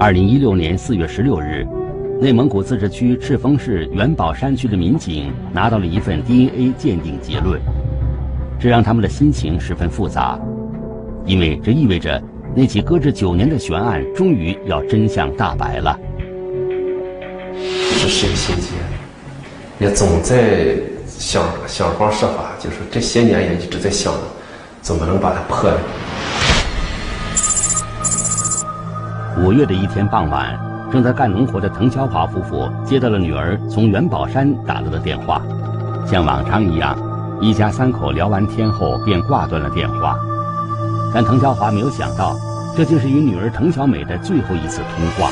二零一六年四月十六日，内蒙古自治区赤峰市元宝山区的民警拿到了一份 DNA 鉴定结论，这让他们的心情十分复杂，因为这意味着那起搁置九年的悬案终于要真相大白了。这是谁心结，也总在想想方设法，就是这些年也一直在想，怎么能把它破了。五月的一天傍晚，正在干农活的滕小华夫妇接到了女儿从元宝山打来的电话。像往常一样，一家三口聊完天后便挂断了电话。但滕小华没有想到，这竟是与女儿滕小美的最后一次通话。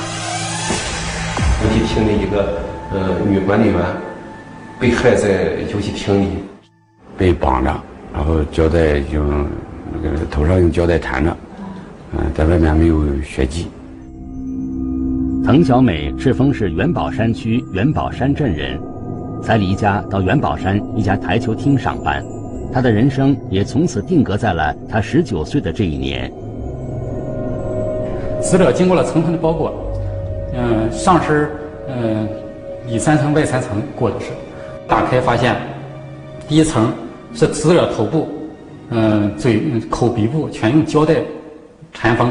游戏厅的一个呃女管理员被害在游戏厅里，被绑着，然后胶带用那个头上用胶带缠着，嗯，在外面没有血迹。滕小美，赤峰市元宝山区元宝山镇人，才离家到元宝山一家台球厅上班，她的人生也从此定格在了她十九岁的这一年。死者经过了层层的包裹。嗯，上身嗯里三层外三层过的是，打开发现，第一层是死者头部，嗯嘴口鼻部全用胶带缠封。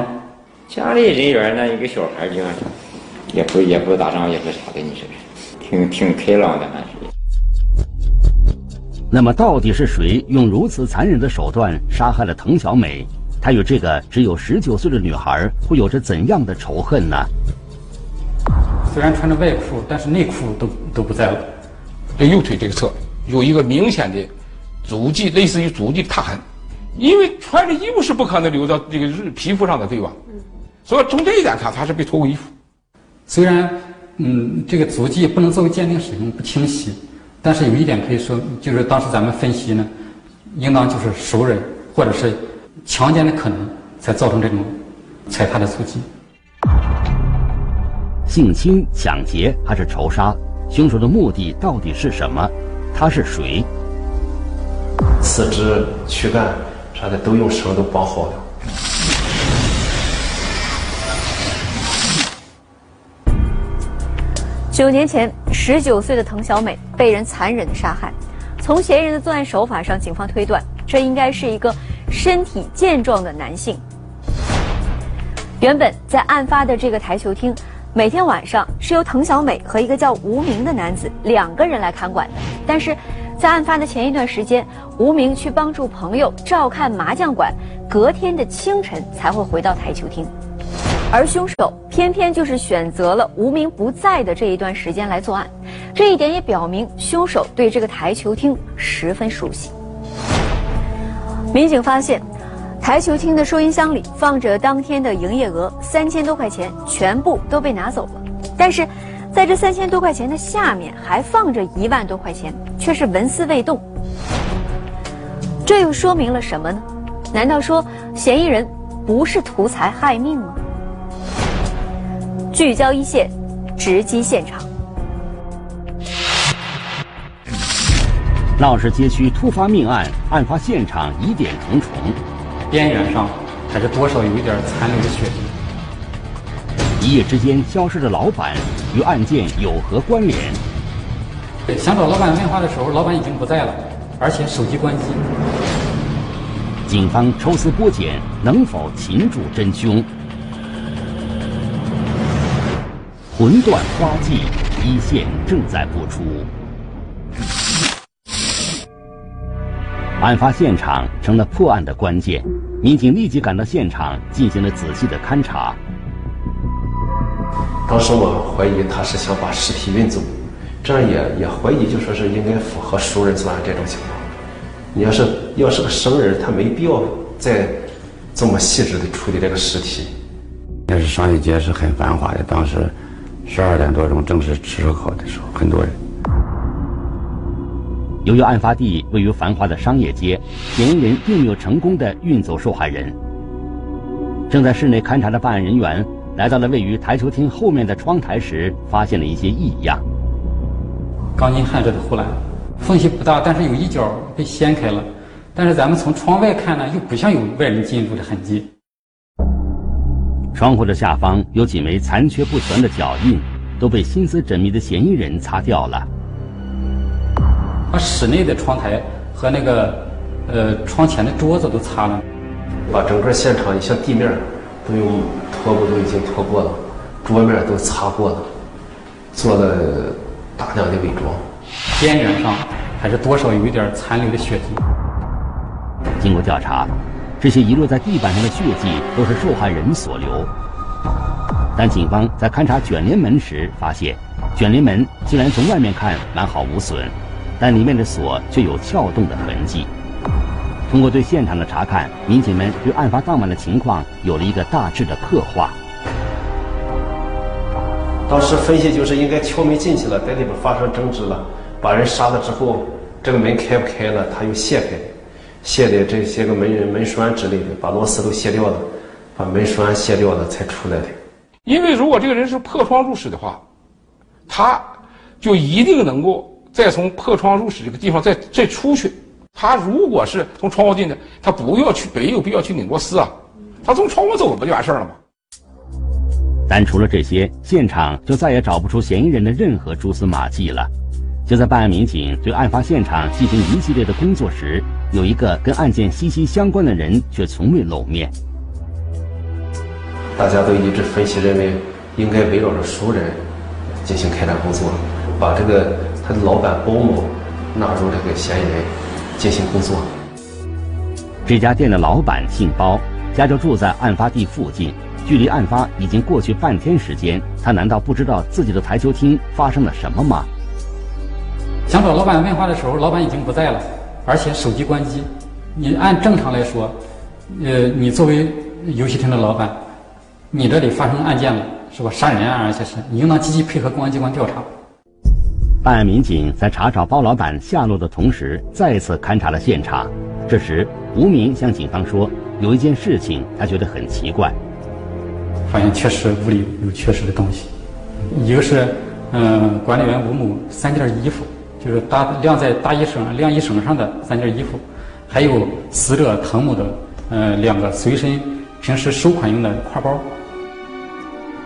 家里人员呢一个小孩就，也不也不打仗也不啥的，你说挺挺开朗的还是。那么到底是谁用如此残忍的手段杀害了滕小美？她与这个只有十九岁的女孩会有着怎样的仇恨呢？虽然穿着外裤，但是内裤都都不在了。这右腿这个侧有一个明显的足迹，类似于足迹踏痕。因为穿着衣服是不可能留到这个皮肤上的，对吧？所以从这一点看，他是被脱过衣服。虽然嗯，这个足迹不能作为鉴定使用，不清晰，但是有一点可以说，就是当时咱们分析呢，应当就是熟人或者是强奸的可能，才造成这种踩踏的足迹。性侵、抢劫还是仇杀？凶手的目的到底是什么？他是谁？四肢、躯干啥的都用绳都绑好了。九年前，十九岁的滕小美被人残忍的杀害。从嫌疑人的作案手法上，警方推断，这应该是一个身体健壮的男性。原本在案发的这个台球厅。每天晚上是由滕小美和一个叫吴明的男子两个人来看管的，但是，在案发的前一段时间，吴明去帮助朋友照看麻将馆，隔天的清晨才会回到台球厅，而凶手偏偏就是选择了无名不在的这一段时间来作案，这一点也表明凶手对这个台球厅十分熟悉。民警发现。台球厅的收银箱里放着当天的营业额三千多块钱，全部都被拿走了。但是，在这三千多块钱的下面还放着一万多块钱，却是纹丝未动。这又说明了什么呢？难道说嫌疑人不是图财害命吗？聚焦一线，直击现场。闹市街区突发命案，案发现场疑点重重。边缘上还是多少有一点残留的血迹。一夜之间消失的老板与案件有何关联？想找老板问话的时候，老板已经不在了，而且手机关机。警方抽丝剥茧，能否擒住真凶？魂断花季，一线正在播出。案发现场成了破案的关键，民警立即赶到现场进行了仔细的勘查。当时我怀疑他是想把尸体运走，这样也也怀疑就说是应该符合熟人作案这种情况。你要是要是个生人，他没必要再这么细致的处理这个尸体。那是商业街是很繁华的，当时十二点多钟正是吃烧烤的时候，很多人。由于案发地位于繁华的商业街，嫌疑人并没有成功的运走受害人。正在室内勘查的办案人员来到了位于台球厅后面的窗台时，发现了一些异样。钢筋焊着的护栏，缝隙不大，但是有一角被掀开了。但是咱们从窗外看呢，又不像有外人进入的痕迹。窗户的下方有几枚残缺不全的脚印，都被心思缜密的嫌疑人擦掉了。把室内的窗台和那个呃窗前的桌子都擦了，把整个现场，你像地面都用拖布都已经拖过了，桌面都擦过了，做了大量的伪装。边缘上还是多少有一点残留的血迹。经过调查。这些遗落在地板上的血迹都是受害人所留，但警方在勘察卷帘门时发现，卷帘门虽然从外面看完好无损，但里面的锁却有撬动的痕迹。通过对现场的查看，民警们对案发当晚的情况有了一个大致的刻画。当时分析就是应该敲门进去了，在里边发生争执了，把人杀了之后，这个门开不开了，他又卸开。卸的这些个门门栓之类的，把螺丝都卸掉了，把门栓卸掉了才出来的。因为如果这个人是破窗入室的话，他就一定能够再从破窗入室这个地方再再出去。他如果是从窗户进的，他不要去，没有必要去拧螺丝啊，他从窗户走不就完事儿了吗？但除了这些，现场就再也找不出嫌疑人的任何蛛丝马迹了。就在办案民警对案发现场进行一系列的工作时，有一个跟案件息息相关的人却从未露面。大家都一致分析认为，应该围绕着熟人进行开展工作，把这个他的老板包某纳入这个嫌疑人进行工作。这家店的老板姓包，家就住在案发地附近，距离案发已经过去半天时间，他难道不知道自己的台球厅发生了什么吗？想找老板问话的时候，老板已经不在了，而且手机关机。你按正常来说，呃，你作为游戏厅的老板，你这里发生案件了，是吧？杀人案，而且是你应当积极配合公安机关调查。办案民警在查找包老板下落的同时，再次勘察了现场。这时，吴明向警方说，有一件事情他觉得很奇怪，发现确实屋里有缺失的东西，一个是，嗯，管理员吴某三件衣服。就是搭晾在大衣绳、晾衣绳上的三件衣服，还有死者滕某的呃两个随身平时收款用的挎包。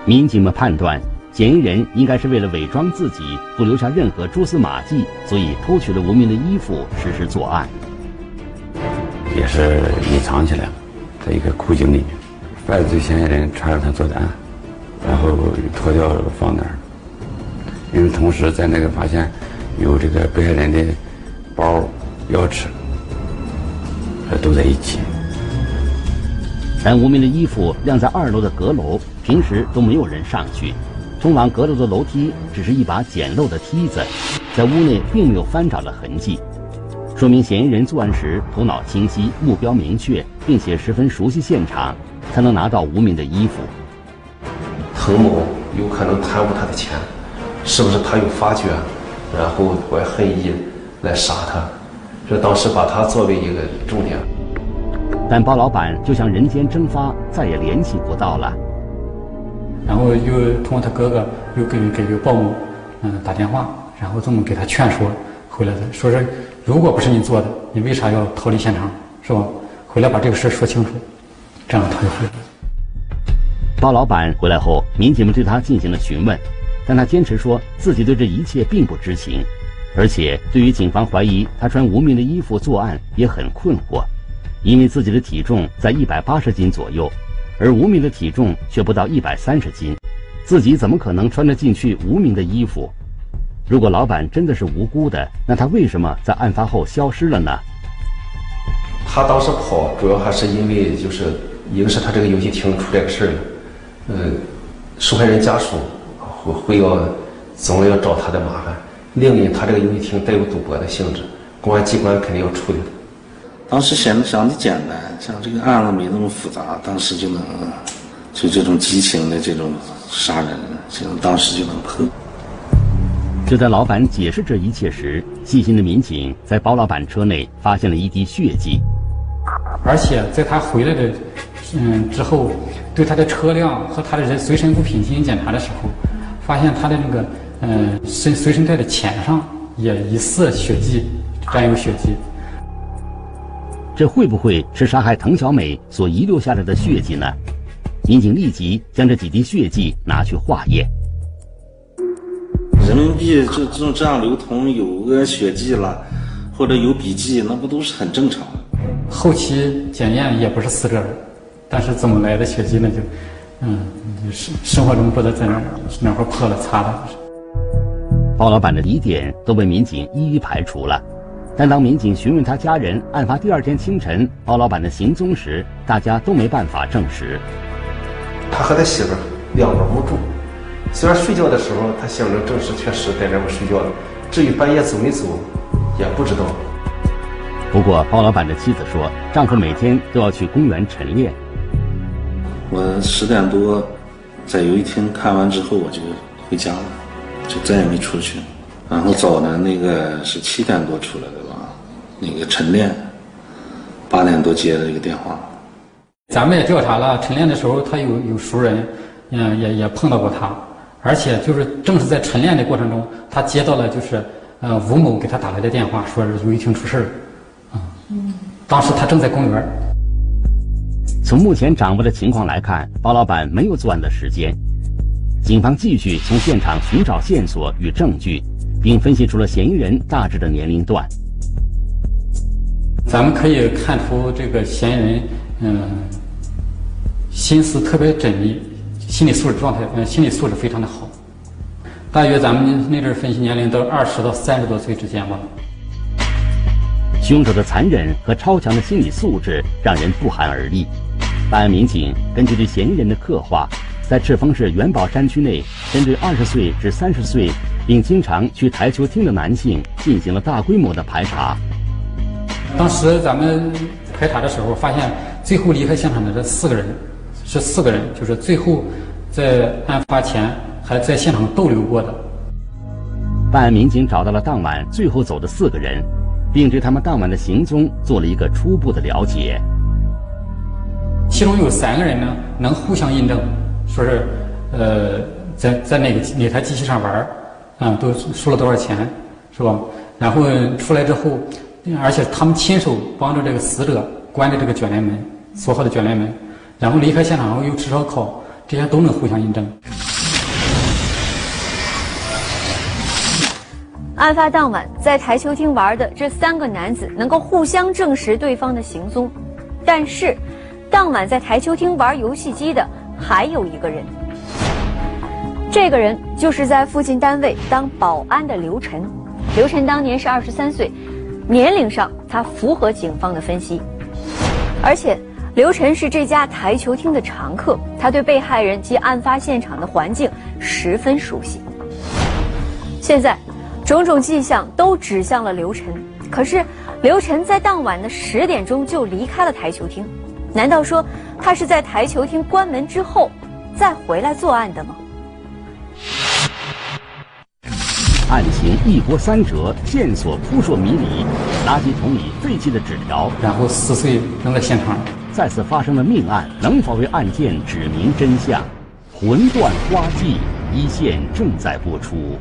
民警们判断，嫌疑人应该是为了伪装自己，不留下任何蛛丝马迹，所以偷取了吴明的衣服实施作案。也是隐藏起来了，在一个枯井里面，犯罪嫌疑人穿着他作的案，然后脱掉放那儿。因为同时在那个发现。有这个被害人的包、钥匙，呃，都在一起。但吴明的衣服晾在二楼的阁楼，平时都没有人上去。通往阁楼的楼梯只是一把简陋的梯子，在屋内并没有翻找的痕迹，说明嫌疑人作案时头脑清晰、目标明确，并且十分熟悉现场，才能拿到吴明的衣服。滕某有可能贪污他的钱，是不是他有发觉？然后怀恨意来杀他，这当时把他作为一个重点。但包老板就像人间蒸发，再也联系不到了。然后又通过他哥哥又给给个鲍某嗯打电话，然后这么给他劝说回来的，说是如果不是你做的，你为啥要逃离现场，是吧？回来把这个事说清楚，这样他就回来了。包老板回来后，民警们对他进行了询问。但他坚持说自己对这一切并不知情，而且对于警方怀疑他穿无名的衣服作案也很困惑，因为自己的体重在一百八十斤左右，而无名的体重却不到一百三十斤，自己怎么可能穿得进去无名的衣服？如果老板真的是无辜的，那他为什么在案发后消失了呢？他当时跑主要还是因为就是一个是他这个游戏厅出这个事儿了，嗯，受害人家属。会会要总要找他的麻烦。另一，他这个游戏厅带有赌博的性质，公安机关肯定要处理的。当时想想的简单，像这个案子没那么复杂，当时就能就这种激情的这种杀人，就当时就能破。就在老板解释这一切时，细心的民警在包老板车内发现了一滴血迹，而且在他回来的嗯之后，对他的车辆和他的人随身物品进行检查的时候。发现他的那个嗯身随身带的钱上也疑似血迹，沾有血迹。这会不会是杀害滕小美所遗留下来的血迹呢？民警立即将这几滴血迹拿去化验。人民币这这这样流通，有个血迹了，或者有笔迹，那不都是很正常的？后期检验也不是死者的，但是怎么来的血迹呢？就，嗯，生生活中不知道在那哪块破了擦了。包老板的疑点都被民警一一排除了，但当民警询问他家人案发第二天清晨包老板的行踪时，大家都没办法证实。他和他媳妇两个屋住，虽然睡觉的时候他象征证实确实在那屋睡觉了，至于半夜走没走，也不知道。不过包老板的妻子说，丈夫每天都要去公园晨练。我十点多在游戏厅看完之后，我就回家了。就再也没出去，然后早呢，那个是七点多出来的吧，那个晨练，八点多接了一个电话。咱们也调查了，晨练的时候他有有熟人，嗯，也也碰到过他，而且就是正是在晨练的过程中，他接到了就是呃吴某给他打来的电话，说是游戏厅出事了，啊，当时他正在公园。从目前掌握的情况来看，包老板没有作案的时间。警方继续从现场寻找线索与证据，并分析出了嫌疑人大致的年龄段。咱们可以看出，这个嫌疑人，嗯，心思特别缜密，心理素质状态，嗯，心理素质非常的好。大约咱们那阵分析年龄都二十到三十多岁之间吧。凶手的残忍和超强的心理素质让人不寒而栗。办案民警根据对嫌疑人的刻画。在赤峰市元宝山区内，针对二十岁至三十岁并经常去台球厅的男性进行了大规模的排查。当时咱们排查的时候，发现最后离开现场的这四个人，是四个人，就是最后在案发前还在现场逗留过的。办案民警找到了当晚最后走的四个人，并对他们当晚的行踪做了一个初步的了解。其中有三个人呢，能互相印证。说是，呃，在在哪个哪台机器上玩儿，啊，都输了多少钱，是吧？然后出来之后，而且他们亲手帮着这个死者关着这个卷帘门，锁好的卷帘门，然后离开现场后又吃烧烤，这些都能互相印证。案发当晚在台球厅玩的这三个男子能够互相证实对方的行踪，但是，当晚在台球厅玩游戏机的。还有一个人，这个人就是在附近单位当保安的刘晨。刘晨当年是二十三岁，年龄上他符合警方的分析，而且刘晨是这家台球厅的常客，他对被害人及案发现场的环境十分熟悉。现在，种种迹象都指向了刘晨，可是刘晨在当晚的十点钟就离开了台球厅。难道说他是在台球厅关门之后再回来作案的吗？案情一波三折，线索扑朔迷离，垃圾桶里废弃的纸条，然后撕碎扔在现场。再次发生的命案，能否为案件指明真相？魂断花季一线正在播出。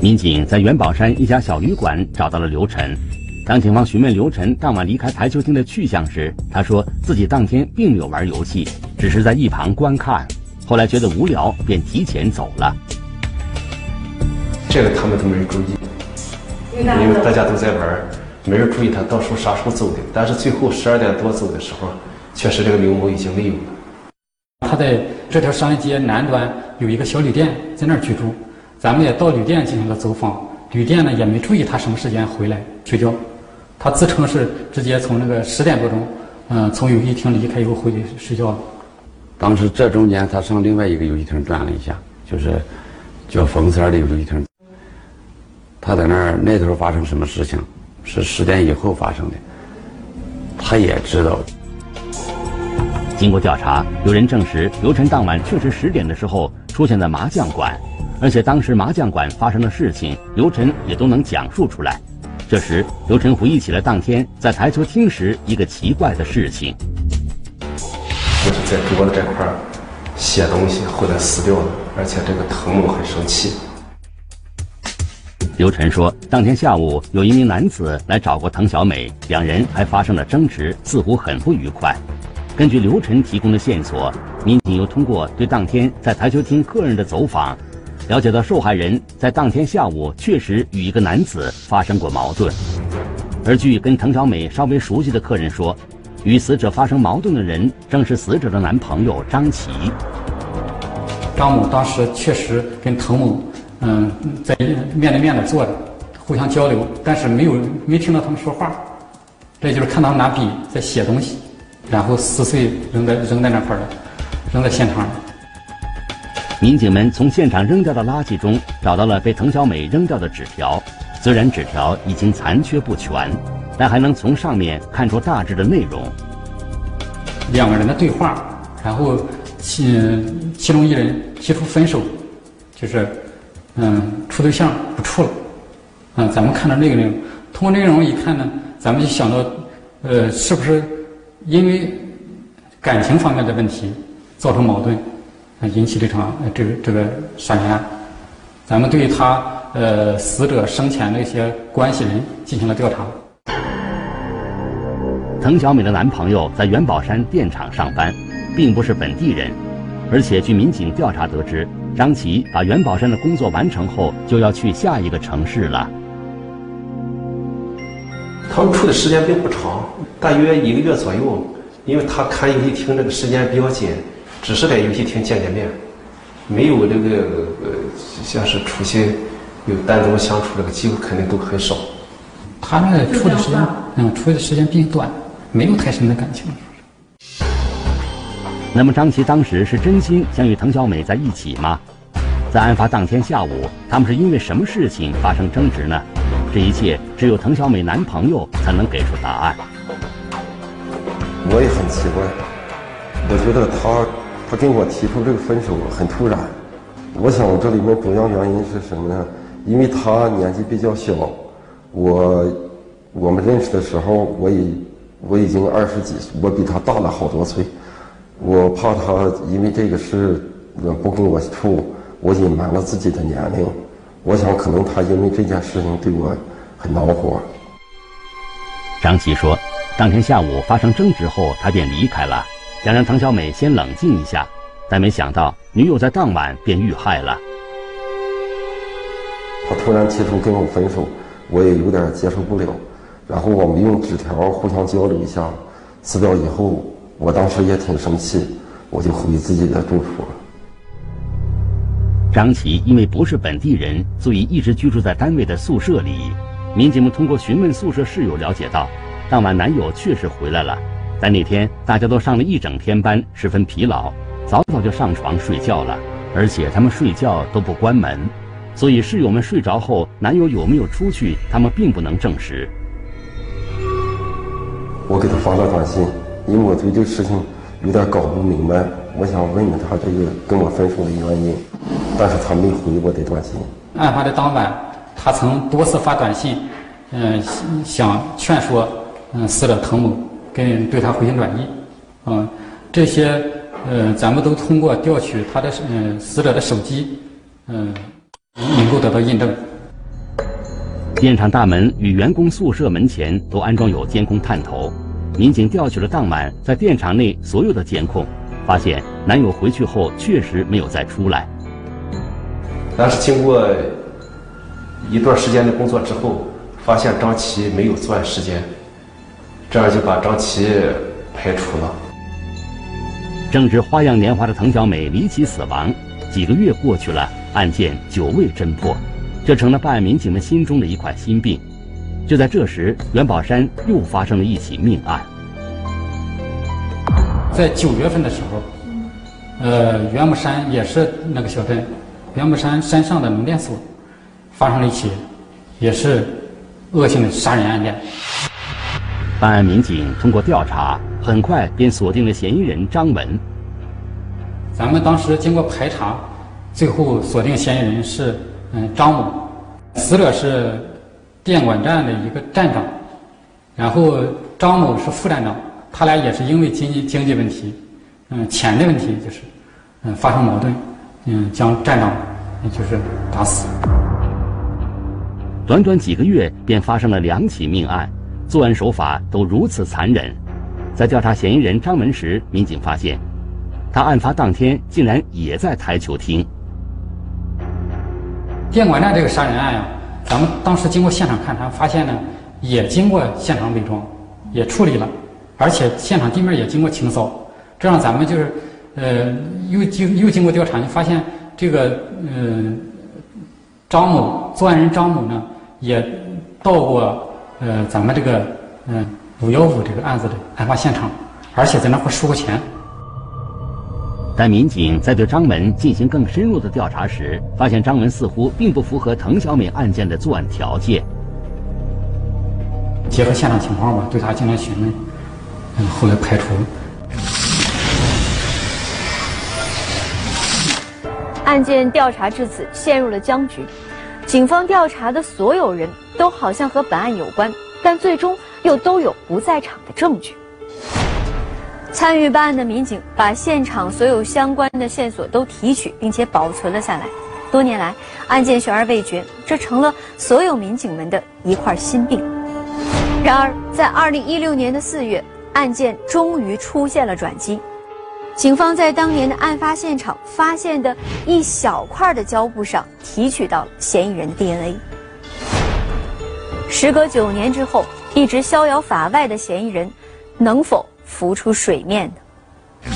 民警在元宝山一家小旅馆找到了刘晨。当警方询问刘晨当晚离开台球厅的去向时，他说自己当天并没有玩游戏，只是在一旁观看。后来觉得无聊，便提前走了。这个他们都没人注意，因为大家都在玩，没人注意他到时候啥时候走的。但是最后十二点多走的时候，确实这个刘某已经没有了。他在这条商业街南端有一个小旅店，在那儿居住。咱们也到旅店进行了走访，旅店呢也没注意他什么时间回来睡觉。他自称是直接从那个十点多钟，嗯，从游戏厅离开以后回去睡觉了。当时这中间他上另外一个游戏厅转了一下，就是叫冯三的游戏厅。他在那儿那头发生什么事情，是十点以后发生的，他也知道。经过调查，有人证实刘晨当晚确实十点的时候出现在麻将馆，而且当时麻将馆发生的事情，刘晨也都能讲述出来。这时，刘晨回忆起了当天在台球厅时一个奇怪的事情。就是在桌子这块写东西，后来撕掉了，而且这个滕某很生气。刘晨说，当天下午有一名男子来找过滕小美，两人还发生了争执，似乎很不愉快。根据刘晨提供的线索，民警又通过对当天在台球厅客人的走访，了解到受害人在当天下午确实与一个男子发生过矛盾。而据跟滕小美稍微熟悉的客人说，与死者发生矛盾的人正是死者的男朋友张琪。张某当时确实跟滕某，嗯，在面对面的坐着，互相交流，但是没有没听到他们说话，这就是看他拿笔在写东西。然后撕碎扔在扔在那块儿了，扔在现场。民警们从现场扔掉的垃圾中找到了被滕小美扔掉的纸条，虽然纸条已经残缺不全，但还能从上面看出大致的内容。两个人的对话，然后其其中一人提出分手，就是嗯处对象不处了，嗯咱们看到那个内容，通过内容一看呢，咱们就想到，呃是不是？因为感情方面的问题造成矛盾，引起这场这个这个杀人案。咱们对他呃死者生前的一些关系人进行了调查。滕小美的男朋友在元宝山电厂上班，并不是本地人，而且据民警调查得知，张琪把元宝山的工作完成后就要去下一个城市了。他们处的时间并不长。大约一个月左右，因为他看游戏厅这个时间比较紧，只是在游戏厅见见面，没有这个呃像是出去有单独相处这个机会，肯定都很少。他那个处的时间，嗯，处的时间并短，没有太深的感情。那么张琪当时是真心想与滕小美在一起吗？在案发当天下午，他们是因为什么事情发生争执呢？这一切只有滕小美男朋友才能给出答案。我也很奇怪，我觉得他他跟我提出这个分手很突然。我想这里面主要原因是什么呢？因为他年纪比较小，我我们认识的时候，我已我已经二十几岁，我比他大了好多岁。我怕他因为这个事不跟我处，我隐瞒了自己的年龄。我想可能他因为这件事情对我很恼火。张琪说。当天下午发生争执后，他便离开了，想让唐小美先冷静一下，但没想到女友在当晚便遇害了。他突然提出跟我分手，我也有点接受不了。然后我们用纸条互相交流一下，撕掉以后，我当时也挺生气，我就回自己的住处了。张琪因为不是本地人，所以一直居住在单位的宿舍里。民警们通过询问宿舍室友了解到。当晚男友确实回来了，但那天大家都上了一整天班，十分疲劳，早早就上床睡觉了。而且他们睡觉都不关门，所以室友们睡着后，男友有没有出去，他们并不能证实。我给他发了短信，因为我对这个事情有点搞不明白，我想问问他这个跟我分手的原因，但是他没回我的短信。案发的当晚，他曾多次发短信，嗯，想劝说。嗯，死者滕某跟对他回心转意，嗯，这些呃，咱们都通过调取他的嗯死者的手机，嗯，能够得到印证。电厂大门与员工宿舍门前都安装有监控探头，民警调取了当晚在电厂内所有的监控，发现男友回去后确实没有再出来。但是经过一段时间的工作之后，发现张琪没有作案时间。这样就把张琪排除了。正值花样年华的滕小美离奇死亡，几个月过去了，案件久未侦破，这成了办案民警们心中的一块心病。就在这时，元宝山又发生了一起命案。在九月份的时候，呃，元宝山也是那个小镇，元宝山山上的农电所，发生了一起，也是恶性的杀人案件。办案民警通过调查，很快便锁定了嫌疑人张文。咱们当时经过排查，最后锁定嫌疑人是嗯张某，死者是电管站的一个站长，然后张某是副站长，他俩也是因为经济经济问题，嗯钱的问题就是，嗯发生矛盾，嗯将站长就是打死。短短几个月便发生了两起命案。作案手法都如此残忍，在调查嫌疑人张文时，民警发现，他案发当天竟然也在台球厅。电管站这个杀人案呀，咱们当时经过现场勘查，发现呢，也经过现场伪装，也处理了，而且现场地面也经过清扫，这样咱们就是，呃，又经又经过调查，就发现这个，呃，张某作案人张某呢，也到过，呃，咱们这个，嗯，五幺五这个案子的案发现场，而且在那块输过钱。但民警在对张文进行更深入的调查时，发现张文似乎并不符合滕小美案件的作案条件。结合现场情况吧，对他进行询问，嗯，后来排除了。案件调查至此陷入了僵局，警方调查的所有人都好像和本案有关，但最终又都有不在场的证据。参与办案的民警把现场所有相关的线索都提取，并且保存了下来。多年来，案件悬而未决，这成了所有民警们的一块心病。然而，在二零一六年的四月，案件终于出现了转机。警方在当年的案发现场发现的一小块的胶布上提取到了嫌疑人的 DNA。时隔九年之后，一直逍遥法外的嫌疑人，能否？浮出水面的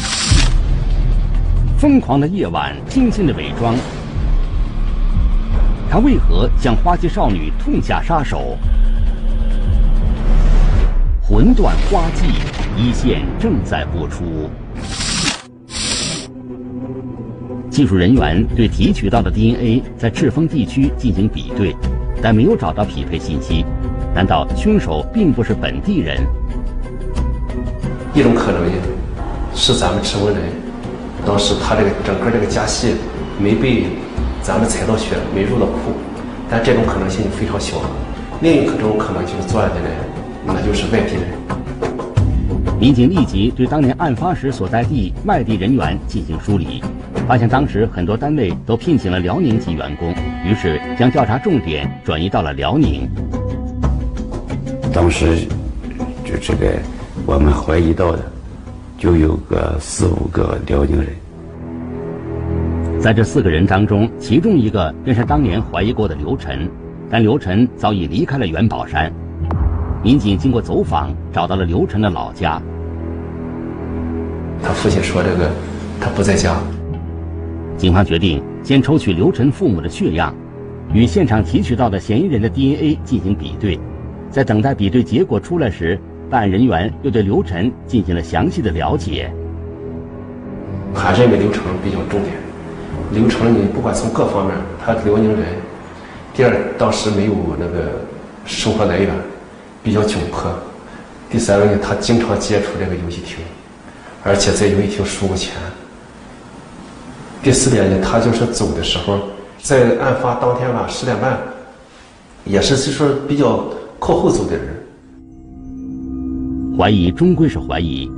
疯狂的夜晚，精心的伪装，他为何向花季少女痛下杀手？魂断花季一线正在播出。技术人员对提取到的 DNA 在赤峰地区进行比对，但没有找到匹配信息。难道凶手并不是本地人？一种可能性是咱们赤峰人，当时他这个整个这个家系没被咱们采到血，没入到库，但这种可能性非常小。另一种可能就是作案的人，那就是外地人。民警立即对当年案发时所在地外地人员进行梳理，发现当时很多单位都聘请了辽宁籍员工，于是将调查重点转移到了辽宁。当时就这个。我们怀疑到的就有个四五个辽宁人，在这四个人当中，其中一个便是当年怀疑过的刘晨，但刘晨早已离开了元宝山。民警经过走访，找到了刘晨的老家。他父亲说：“这个他不在家。”警方决定先抽取刘晨父母的血样，与现场提取到的嫌疑人的 DNA 进行比对。在等待比对结果出来时，办案人员又对刘晨进行了详细的了解。还是认为刘成比较重点。刘成，你不管从各方面，他辽宁人；第二，当时没有那个生活来源，比较窘迫；第三个呢，他经常接触这个游戏厅，而且在游戏厅输过钱；第四点呢，他就是走的时候，在案发当天晚上十点半，也是就说比较靠后走的人。怀疑终归是怀疑，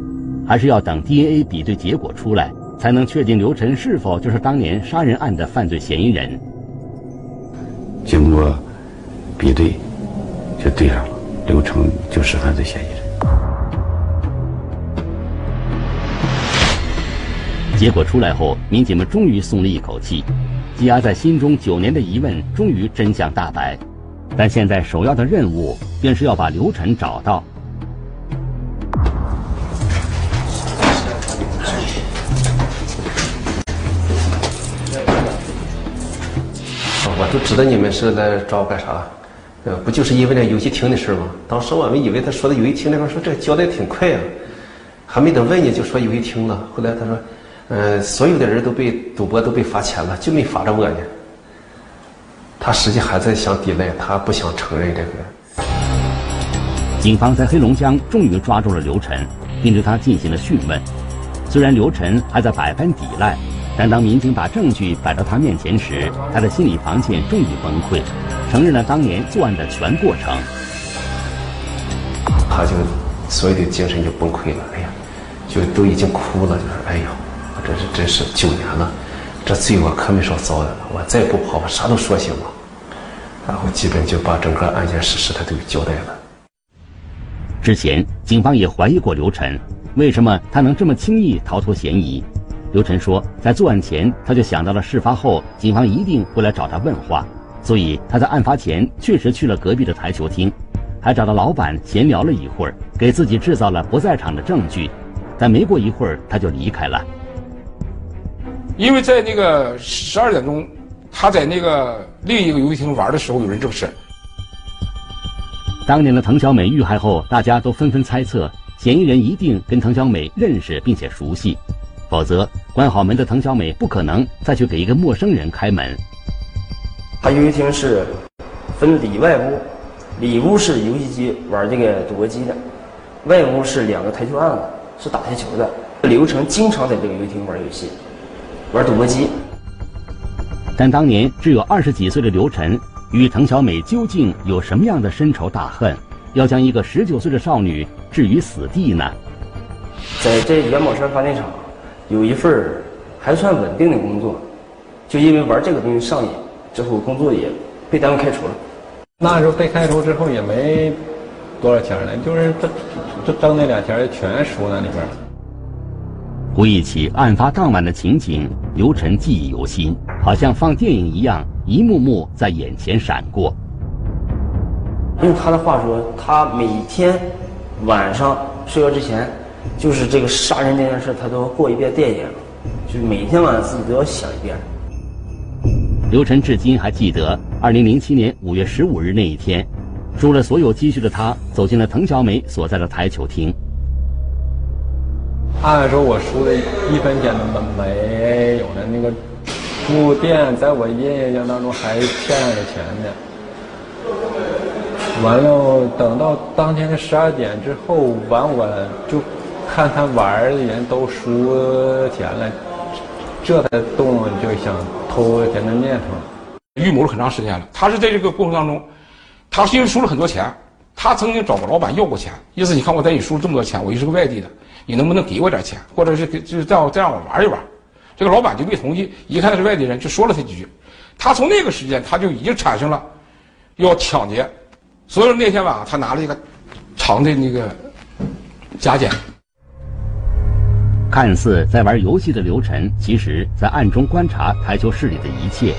还是要等 DNA 比对结果出来，才能确定刘晨是否就是当年杀人案的犯罪嫌疑人。经过比对，就对上了，刘成就是犯罪嫌疑人。结果出来后，民警们终于松了一口气，积压在心中九年的疑问终于真相大白。但现在首要的任务便是要把刘晨找到。我都知道你们是来找我干啥，呃，不就是因为那游戏厅的事吗？当时我们以为他说的游戏厅那边说这交代挺快呀，还没等问呢就说游戏厅了。后来他说，嗯，所有的人都被赌博都被罚钱了，就没罚着我呢。他实际还在想抵赖，他不想承认这个。警方在黑龙江终于抓住了刘晨，并对他进行了讯问。虽然刘晨还在百般抵赖。但当民警把证据摆到他面前时，他的心理防线终于崩溃，承认了当年作案的全过程。他就所有的精神就崩溃了，哎呀，就都已经哭了，就是哎呦，我这是真是九年了，这罪我可没少遭的，我再不跑，我啥都说行了。然后基本就把整个案件事实他都交代了。之前，警方也怀疑过刘晨，为什么他能这么轻易逃脱嫌疑？刘晨说，在作案前他就想到了事发后警方一定会来找他问话，所以他在案发前确实去了隔壁的台球厅，还找到老板闲聊了一会儿，给自己制造了不在场的证据。但没过一会儿他就离开了，因为在那个十二点钟，他在那个另一个游戏厅玩的时候，有人证实。当年的滕小美遇害后，大家都纷纷猜测，嫌疑人一定跟滕小美认识并且熟悉。否则，关好门的滕小美不可能再去给一个陌生人开门。他游戏厅是分里外屋，里屋是游戏机玩这个赌博机的，外屋是两个台球案子，是打台球的。刘成经常在这个游戏厅玩游戏，玩赌博机。但当年只有二十几岁的刘晨，与滕小美究竟有什么样的深仇大恨，要将一个十九岁的少女置于死地呢？在这元宝山发电厂。有一份还算稳定的工作，就因为玩这个东西上瘾，之后工作也被单位开除了。那时候被开除之后也没多少钱了，就是这这挣那俩钱全输那里边了。回忆起案发当晚的情景，刘晨记忆犹新，好像放电影一样，一幕幕在眼前闪过。用他的话说，他每天晚上睡觉之前。就是这个杀人这件事，他都要过一遍电影，就是每天晚上自己都要想一遍。刘晨至今还记得，二零零七年五月十五日那一天，输了所有积蓄的他走进了滕小美所在的台球厅。按说我输的一分钱都没有呢，那个住店在我印象当中还欠着钱呢。完了，等到当天的十二点之后，完我就。看他玩的人都输钱了，这才动就想偷钱的念头。预谋了很长时间了。他是在这个过程当中，他是因为输了很多钱，他曾经找过老板要过钱，意思你看我在你输了这么多钱，我又是个外地的，你能不能给我点钱，或者是给就是再再让我玩一玩？这个老板就没同意。一看他是外地人，就说了他几句。他从那个时间他就已经产生了要抢劫，所以那天晚上他拿了一个长的那个夹剪。看似在玩游戏的刘晨，其实在暗中观察台球室里的一切。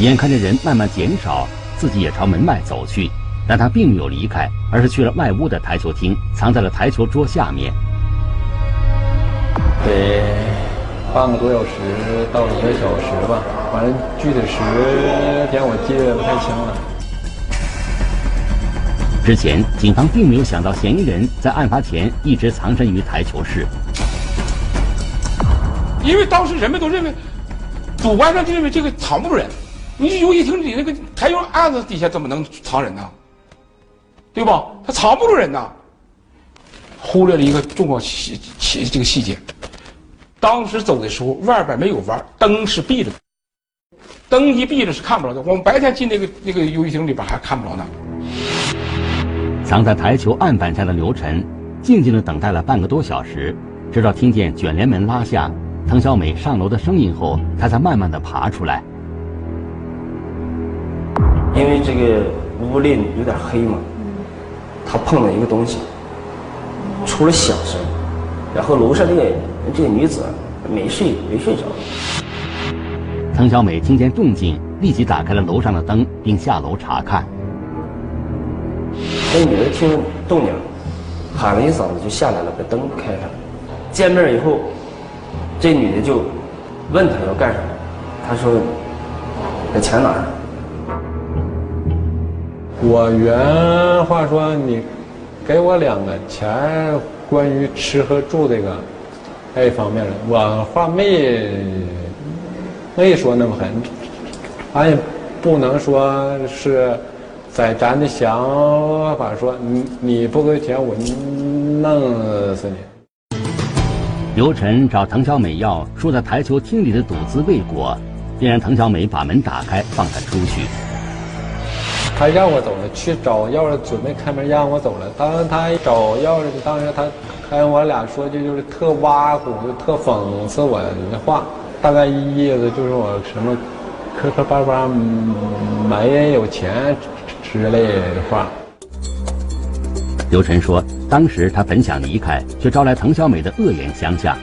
眼看着人慢慢减少，自己也朝门外走去，但他并没有离开，而是去了外屋的台球厅，藏在了台球桌下面。得半个多小时到一个小时吧，反正具体时间我记得不太清了。之前，警方并没有想到嫌疑人在案发前一直藏身于台球室。因为当时人们都认为，主观上就认为这个藏不住人，你游戏厅里那个台球案子底下怎么能藏人呢？对吧？他藏不住人呐。忽略了一个重要细细这个细节，当时走的时候外边没有弯，灯是闭着的，灯一闭着是看不着的。我们白天进那个那个游戏厅里边还看不着呢。藏在台球案板下的刘晨，静静的等待了半个多小时，直到听见卷帘门拉下。滕小美上楼的声音后，他才慢慢的爬出来。因为这个屋里有点黑嘛，他碰了一个东西，出了响声，然后楼上这个这个女子没睡没睡着。滕小美听见动静，立即打开了楼上的灯，并下楼查看。那女的听动静，喊了一嗓子就下来了，把灯开上。见面以后。这女的就问他要干什么，他说：“把钱拿上？”我原话说：“你给我两个钱，关于吃和住这个这方面的，我话没没说那么狠，俺也不能说是在咱的想法说，你你不给钱，我弄死你。”刘晨找滕小美要输在台球厅里的赌资未果，便让滕小美把门打开，放他出去。他让我走了，去找钥匙，准备开门让我走了。当时他找钥匙，当时他跟我俩说句就是特挖苦，就特讽刺我的话，大概意思就是我什么磕磕巴巴没人有钱之类的话。刘晨说，当时他本想离开，却招来滕小美的恶言相向。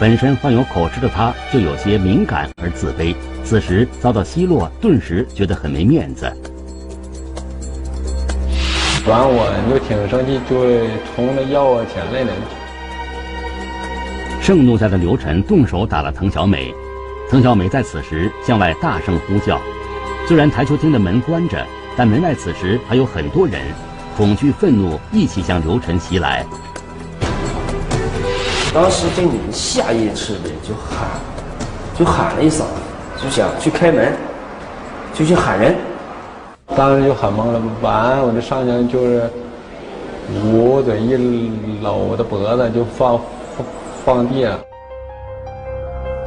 本身患有口吃的他，就有些敏感而自卑。此时遭到奚落，顿时觉得很没面子。完，我就挺生气，就冲着要我钱来了。盛怒下的刘晨动手打了滕小美，滕小美在此时向外大声呼叫。虽然台球厅的门关着，但门外此时还有很多人，恐惧、愤怒一起向刘晨袭来。当时这女人下意识的就喊，就喊了一嗓子，就想去开门，就去喊人。当时就很懵了，完我这上去就是捂嘴一搂我的脖子就放放放地了。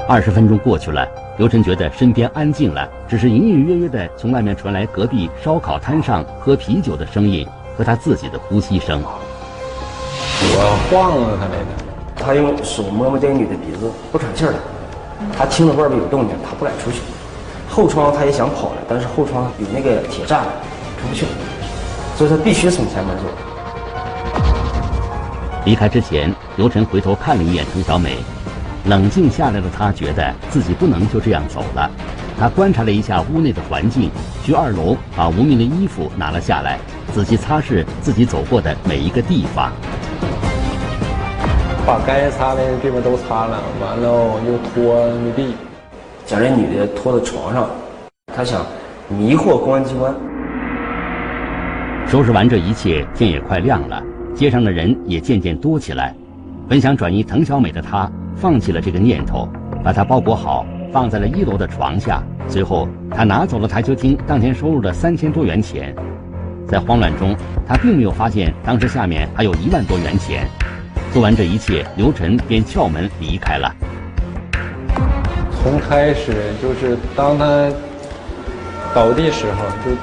二十分钟过去了，刘晨觉得身边安静了，只是隐隐约约的从外面传来隔壁烧烤摊上喝啤酒的声音和他自己的呼吸声。我晃了他来着。他用手摸摸这个女的鼻子，不喘气儿了。他听到外边有动静，他不敢出去。后窗他也想跑了，但是后窗有那个铁栅栏，出不去。所以他必须从前门走。离开之前，刘晨回头看了一眼程小美，冷静下来的他觉得自己不能就这样走了。他观察了一下屋内的环境，去二楼把无名的衣服拿了下来，仔细擦拭自己走过的每一个地方。把该擦的地方都擦了，完了又拖地，将这女的拖到床上，他想迷惑公安机关。收拾完这一切，天也快亮了，街上的人也渐渐多起来。本想转移滕小美的他，放弃了这个念头，把她包裹好，放在了一楼的床下。随后，他拿走了台球厅当天收入的三千多元钱。在慌乱中，他并没有发现当时下面还有一万多元钱。做完这一切，刘晨便撬门离开了。从开始就是当他倒地时候，就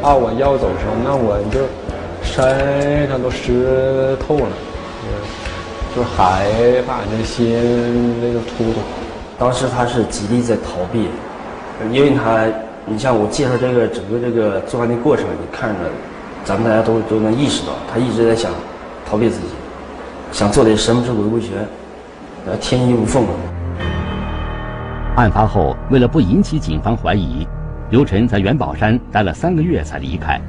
把我要走时候，那我就身上都湿透了，就害怕，这心那个突突。当时他是极力在逃避，因为他，你像我介绍这个整个这个作案的过程，你看着，咱们大家都都能意识到，他一直在想逃避自己。想做的什么是维护权，呃，天衣无缝。案发后，为了不引起警方怀疑，刘晨在元宝山待了三个月才离开。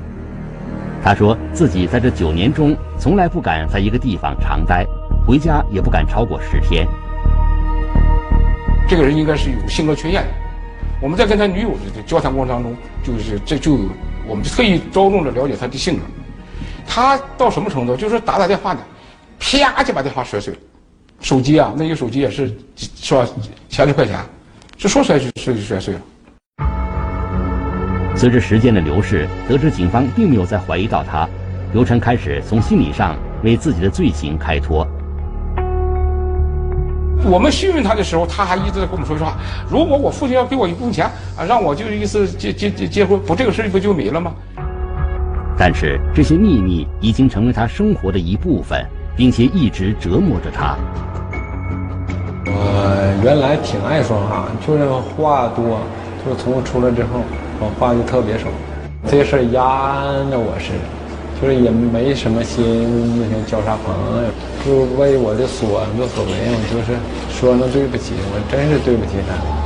他说自己在这九年中，从来不敢在一个地方长待，回家也不敢超过十天。这个人应该是有性格缺陷。我们在跟他女友的交谈过程当中，就是这就我们就特意着重的了解他的性格。他到什么程度？就是打打电话呢。啪就把电话摔碎了，手机啊，那个手机也是说千来块钱，就说摔就摔就摔碎了。随着时间的流逝，得知警方并没有再怀疑到他，刘晨开始从心理上为自己的罪行开脱。我们询问他的时候，他还一直在跟我们说实话：如果我父亲要给我一部分钱啊，让我就意思结结结结婚，不这个事不就没了吗？但是这些秘密已经成为他生活的一部分。并且一直折磨着他。我原来挺爱说话，就是话多，就是从我出来之后，我话就特别少。这事儿压着我似的，就是也没什么心那些交啥朋友，就为我的所作所为，我就是说那对不起，我真是对不起他。